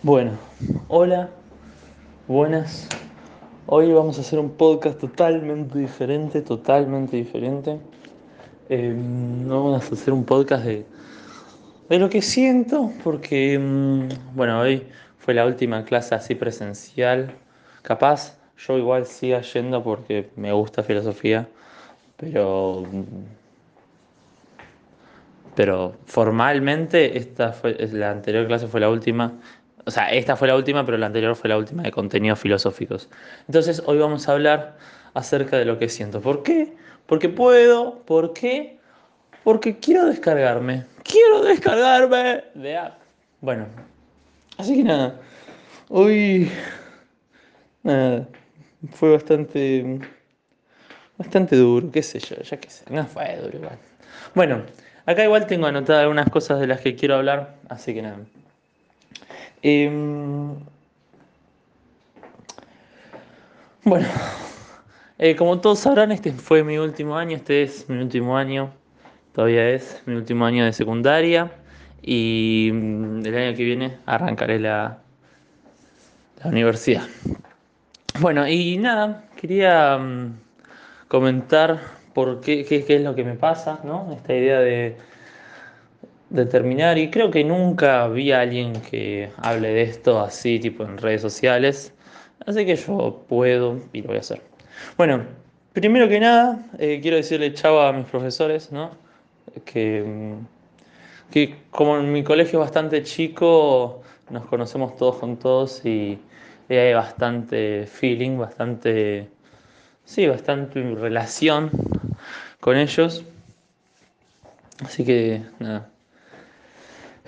Bueno, hola, buenas. Hoy vamos a hacer un podcast totalmente diferente, totalmente diferente. Eh, vamos a hacer un podcast de, de lo que siento, porque, mm, bueno, hoy fue la última clase así presencial. Capaz, yo igual siga yendo porque me gusta filosofía, pero pero formalmente esta fue, la anterior clase fue la última. O sea, esta fue la última, pero la anterior fue la última de contenidos filosóficos. Entonces, hoy vamos a hablar acerca de lo que siento. ¿Por qué? Porque puedo. ¿Por qué? Porque quiero descargarme. Quiero descargarme de app. Bueno, así que nada. Hoy. Nada. Fue bastante. Bastante duro, qué sé yo, ya qué sé. No fue duro igual. Bueno. Acá igual tengo anotadas algunas cosas de las que quiero hablar, así que nada. Em, bueno, eh, como todos sabrán, este fue mi último año, este es mi último año, todavía es mi último año de secundaria y mm, el año que viene arrancaré la, universidad. Bueno, y nada, quería mm, comentar por qué, qué, es lo que me pasa, ¿no? Esta idea de, terminar. Y creo que nunca vi a alguien que hable de esto así, tipo en redes sociales. Así que yo puedo y lo voy a hacer. Bueno, primero que nada, eh, quiero decirle chavo a mis profesores, ¿no? Que, que como en mi colegio es bastante chico, nos conocemos todos con todos y hay bastante feeling, bastante, sí, bastante relación con ellos. Así que nada.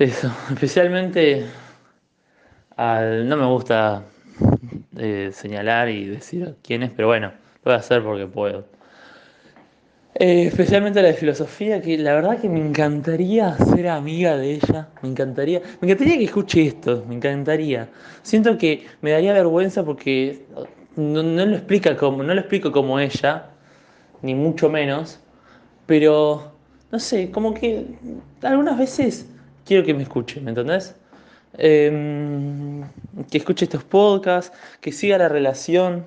Eso, especialmente al, no me gusta eh, señalar y decir quién es, pero bueno, lo voy a hacer porque puedo. Eh, especialmente la de filosofía, que la verdad que me encantaría ser amiga de ella, me encantaría, me encantaría que escuche esto, me encantaría. Siento que me daría vergüenza porque no, no lo explica como, no lo explico como ella, ni mucho menos, pero no sé, como que algunas veces quiero que me escuche, ¿me entendés? Em, que escuche estos podcasts, que siga la relación.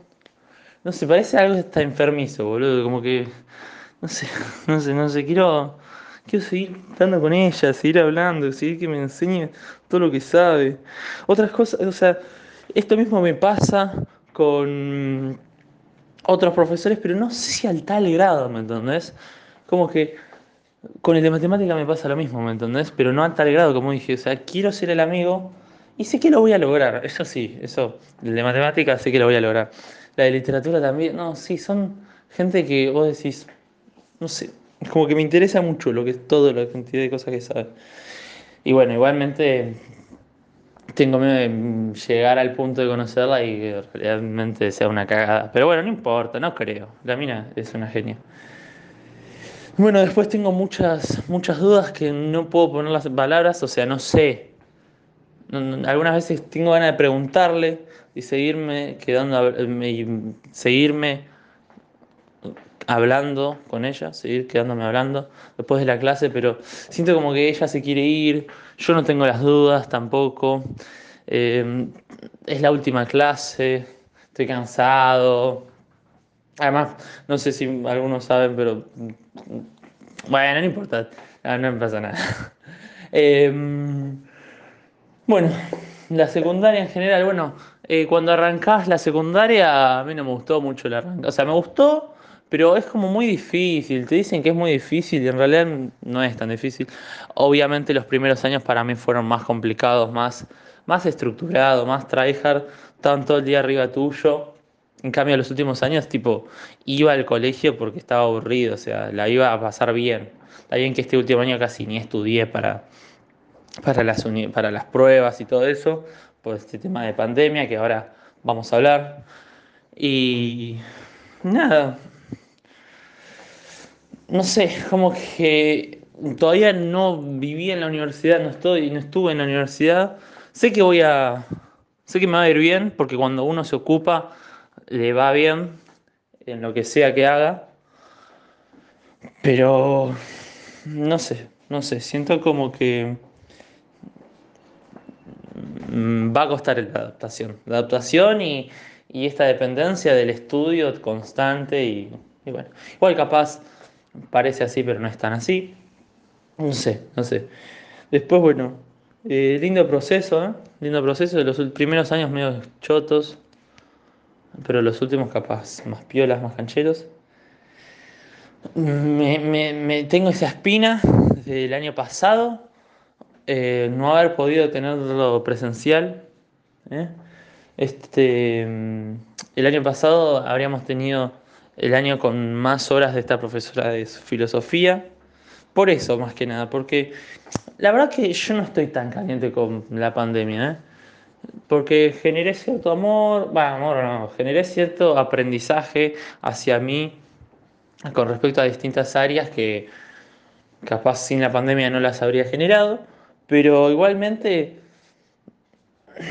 No sé, parece algo está enfermizo, boludo, como que, no sé, no sé, no sé, quiero, quiero seguir estando con ella, seguir hablando, seguir que me enseñe todo lo que sabe. Otras cosas, o sea, esto mismo me pasa con otros profesores, pero no sé si al tal grado, ¿me entendés? Como que con el de matemática me pasa lo mismo, ¿me entendés? Pero no a tal grado como dije, o sea, quiero ser el amigo y sé que lo voy a lograr, eso sí, eso, el de matemática sé que lo voy a lograr. La de literatura también, no, sí, son gente que vos decís, no sé, como que me interesa mucho lo que es todo, la cantidad de cosas que sabe. Y bueno, igualmente tengo miedo de llegar al punto de conocerla y realmente sea una cagada. Pero bueno, no importa, no creo. La mina es una genia. Bueno, después tengo muchas, muchas dudas que no puedo poner las palabras, o sea, no sé. algunas veces tengo ganas de preguntarle y seguirme quedando seguirme hablando con ella, seguir quedándome hablando después de la clase, pero siento como que ella se quiere ir, yo no tengo las dudas tampoco. Eh, es la última clase, estoy cansado. Además, no sé si algunos saben, pero bueno, no importa, no, me pasa nada. Em, bueno, la secundaria en general, bueno, eh, cuando arrancás la secundaria, a mí no me gustó mucho la arranca. O sea, me gustó, pero es como muy difícil. Te dicen que es muy difícil y en realidad no es tan difícil. Obviamente los primeros años para mí fueron más complicados, más, más estructurados, más tryhard, tanto el día arriba tuyo en cambio, los últimos años, tipo, iba al colegio porque estaba aburrido, o sea, la iba a pasar bien. Está bien que este último año casi ni estudié para, para, las, para las pruebas y todo eso, por este tema de pandemia que ahora vamos a hablar. Y nada, no sé, como que todavía no viví en la universidad, no estoy, no estuve en la universidad. Sé que voy a, sé que me va a ir bien porque cuando uno se ocupa le va bien en lo que sea que haga, pero no sé, no sé, siento como que mm, va a costar la adaptación. La adaptación y, esta dependencia del estudio constante y, bueno, igual capaz parece así, pero no es tan así. No sé, no sé. Después, bueno, eh, lindo proceso, ¿eh? Lindo proceso de los primeros años medio chotos, pero los últimos capaz más piolas, más cancheros. Me, tengo esa espina desde el año pasado, eh, no haber podido tenerlo presencial. ¿eh? Este, mm, el año pasado habríamos tenido el año con más horas de esta profesora de filosofía. Por eso, más que nada, porque la verdad que yo no estoy tan caliente con la pandemia, ¿eh? Porque generé cierto amor, bueno, amor no, generé cierto aprendizaje hacia mí con respecto a distintas áreas que capaz sin la pandemia no las habría generado, pero igualmente,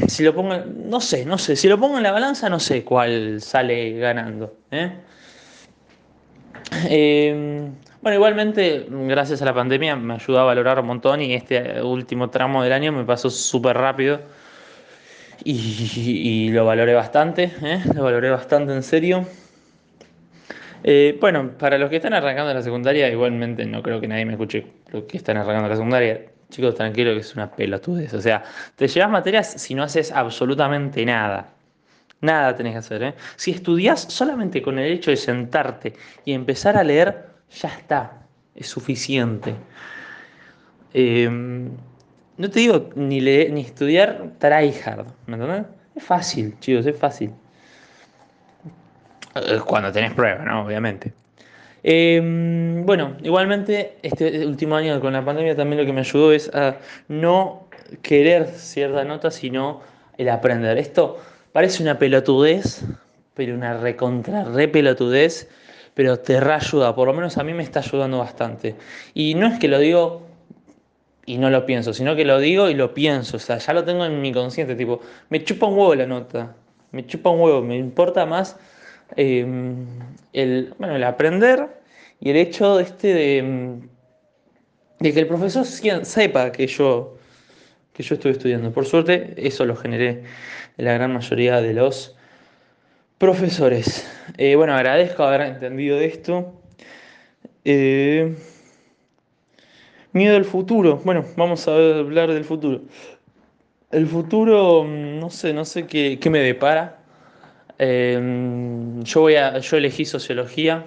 si lo pongo, no sé, no sé, si lo pongo en la balanza no sé cuál sale ganando. ¿eh? Em, bueno, igualmente, gracias a la pandemia me ayudó a valorar un montón y este último tramo del año me pasó súper rápido y, lo valoré bastante, ¿eh? lo valoré bastante en serio. Eh, bueno, para los que están arrancando la secundaria, igualmente no creo que nadie me escuche los que están arrancando la secundaria. Chicos, tranquilo que es una pelotudez. O sea, te llevas materias si no haces absolutamente nada. Nada tenés que hacer, ¿eh? Si estudias solamente con el hecho de sentarte y empezar a leer, ya está. Es suficiente. Em, no te digo ni leer, ni estudiar tryhard, ¿me entiendes? Es fácil, chicos, es fácil. Eh, cuando tenés prueba, ¿no? Obviamente. Em, bueno, igualmente, este último año con la pandemia también lo que me ayudó es a no querer cierta nota, sino el aprender. Esto parece una pelotudez, pero una recontra re pelotudez, pero te reayuda, por lo menos a mí me está ayudando bastante. Y no es que lo digo y no lo pienso, sino que lo digo y lo pienso, o sea, ya lo tengo en mi consciente, tipo, me chupa un huevo la nota, me chupa un huevo, me importa más Em, el, bueno, el aprender y el hecho este de, de que el profesor sepa que yo, que yo estoy estudiando. Por suerte, eso lo generé en la gran mayoría de los profesores. Eh, bueno, agradezco haber entendido esto. Eh, miedo al futuro. Bueno, vamos a hablar del futuro. El futuro, mm, no sé, no sé qué, qué me depara. Em, yo, voy a, yo elegí sociología.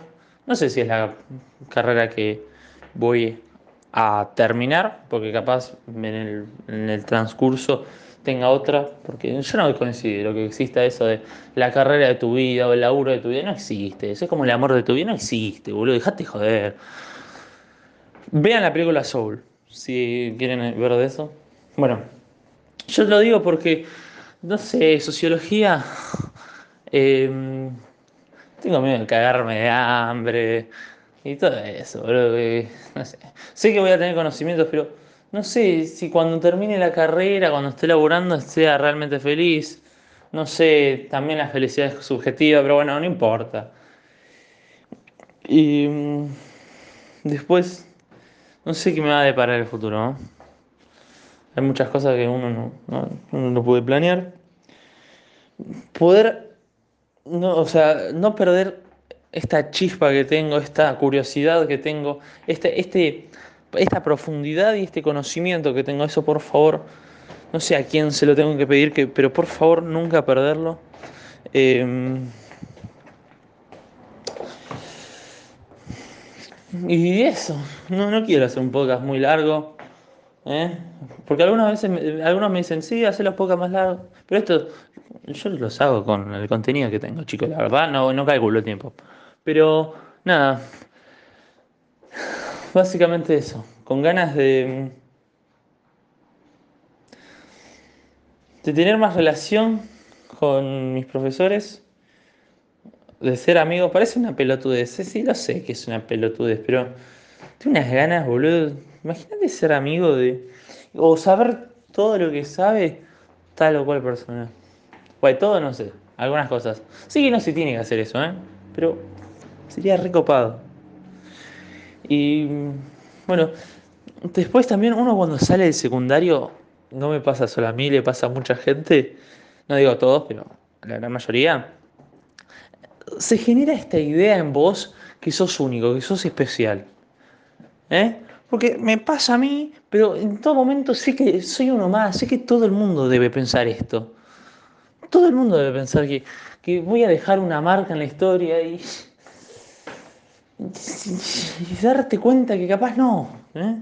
No sé si es la carrera que voy a terminar, porque capaz en el, transcurso tenga otra, porque yo no considero que exista eso de la carrera de tu vida o el laburo de tu vida, no existe, eso es como el amor de tu vida, no existe, boludo, dejate joder. Vean la película Soul, si quieren ver de eso. Bueno, yo lo digo porque, no sé, sociología Em, tengo miedo de cagarme de hambre y todo eso, bro. no sé. Sé que voy a tener conocimientos, pero no sé si cuando termine la carrera, cuando esté laburando, sea realmente feliz. No sé, también la felicidad es subjetiva, pero bueno, no importa. Y mm, después, no sé qué me va a deparar el futuro. Hay muchas cosas que uno no, no, no puede planear. Poder no, o sea, no perder esta chispa que tengo, esta curiosidad que tengo, este, este, esta profundidad y este conocimiento que tengo, eso por favor, no sé a quién se lo tengo que pedir, que, pero por favor nunca perderlo. Em, y eso, no, no quiero hacer un podcast muy largo. ¿eh? Porque algunas veces, algunos me dicen, sí, hacer los podcasts más largos. Pero esto, yo los hago con el contenido que tengo, chicos. La verdad, no, no calculo el tiempo. Pero, nada. Básicamente eso. Con ganas de. de tener más relación con mis profesores. De ser amigos. Parece una pelotudez. Sí, lo sé que es una pelotudez, pero. Tengo unas ganas, boludo. Imagínate ser amigo de. o saber todo lo que sabe tal o cual persona. Pues todo no sé, algunas cosas. Sí que no se tiene que hacer eso, ¿eh? Pero sería recopado. Y bueno, después también uno cuando sale del secundario no me pasa solo a mí, le pasa a mucha gente, no digo a todos, pero la gran mayoría, se genera esta idea en vos que sos único, que sos especial. ¿Eh? Porque me pasa a mí, pero en todo momento sé que soy uno más, sé que todo el mundo debe pensar esto. Todo el mundo debe pensar que, que voy a dejar una marca en la historia y, darte cuenta que capaz no. ¿eh?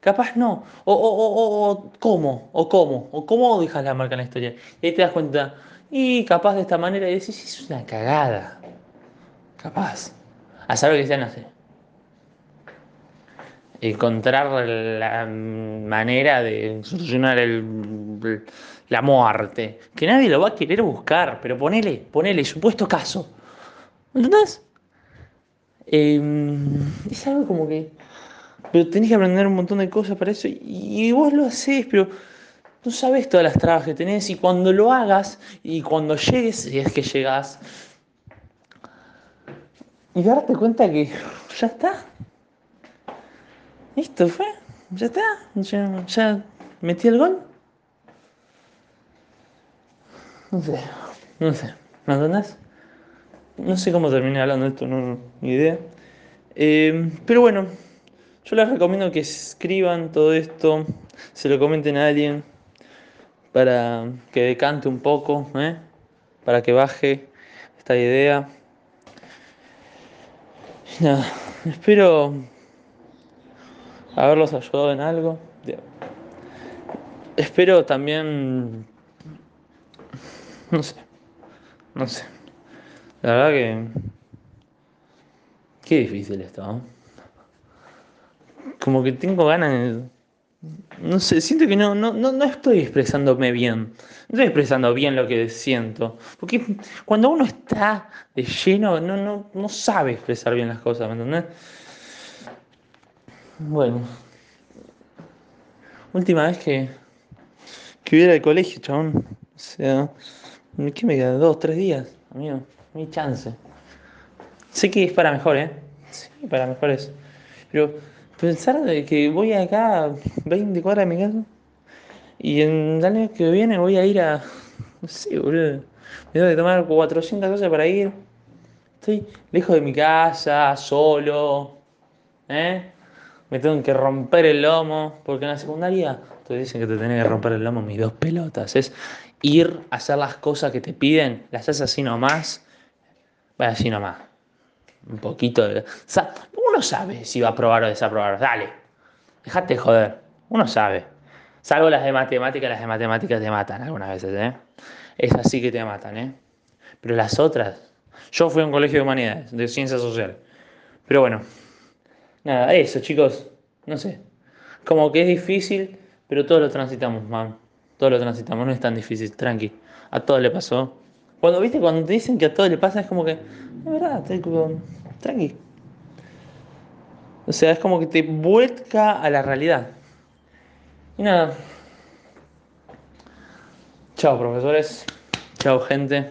Capaz no. O, o, o, o, cómo, o cómo, o cómo dejas la marca en la historia. Y ahí te das cuenta, y capaz de esta manera, y decís, es una cagada. Capaz. A saber que sean así. Encontrar la manera de solucionar el, la muerte. Que nadie lo va a querer buscar, pero ponele, ponele, supuesto caso. ¿Entendés? Eh, es algo como que pero tenés que aprender un montón de cosas para eso y, vos lo haces, pero no sabes todas las trabas que tenés y cuando lo hagas y cuando llegues, si es que llegas, y darte cuenta que ya está. Esto fue, ya está, ya, ya metí el gol. No sé, no sé, ¿me entendés? No sé cómo terminé hablando de esto, no, ni idea. Eh, pero bueno, yo les recomiendo que escriban todo esto, se lo comenten a alguien para que decante un poco, ¿eh? para que baje esta idea. Nada, espero haberlos ayudado en algo. Espero también, no sé, no sé. La verdad que... Qué difícil esto, ¿no? como que tengo ganas No sé, siento que no, no, no, estoy expresándome bien. No estoy expresando bien lo que siento. Porque cuando uno está de lleno, no, no, no sabe expresar bien las cosas, ¿me entendés? Bueno. Última vez que, que hubiera el colegio, chabón. O sea, ¿qué me queda? Dos, tres días, amigo. No hay chance. Sé que es para mejor, ¿eh? Sí, para mejor es. Pero Pensar de que voy acá 20 cuadras de mi casa y en el año que viene voy a ir a. No sé, boludo. Me tengo que tomar 400 cosas para ir. Estoy lejos de mi casa, solo. ¿Eh? Me tengo que romper el lomo. Porque en la secundaria te dicen que te tenés que romper el lomo mis dos pelotas. Es ir a hacer las cosas que te piden, las haces así nomás. Vaya así nomás. Un poquito de uno sabe si va a aprobar o desaprobar. Dale, dejate joder. Uno sabe. Salvo las de matemáticas, las de matemáticas te matan algunas veces, ¿eh? Es así que te matan, ¿eh? Pero las otras. Yo fui a un colegio de humanidades, de ciencias sociales. Pero bueno, nada, eso, chicos. No sé. Como que es difícil, pero todos lo transitamos, man. Todos lo transitamos, no es tan difícil, tranqui. A todos le pasó. Cuando viste, cuando te dicen que a todos le pasa, es como que, es verdad, tranqui. O sea, es como que te vuelca a la realidad. Y nada. Chao, profesores. Chao, gente.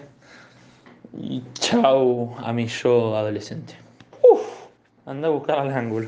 Y chao a mi yo adolescente. Uf, anda a buscar el ángulo.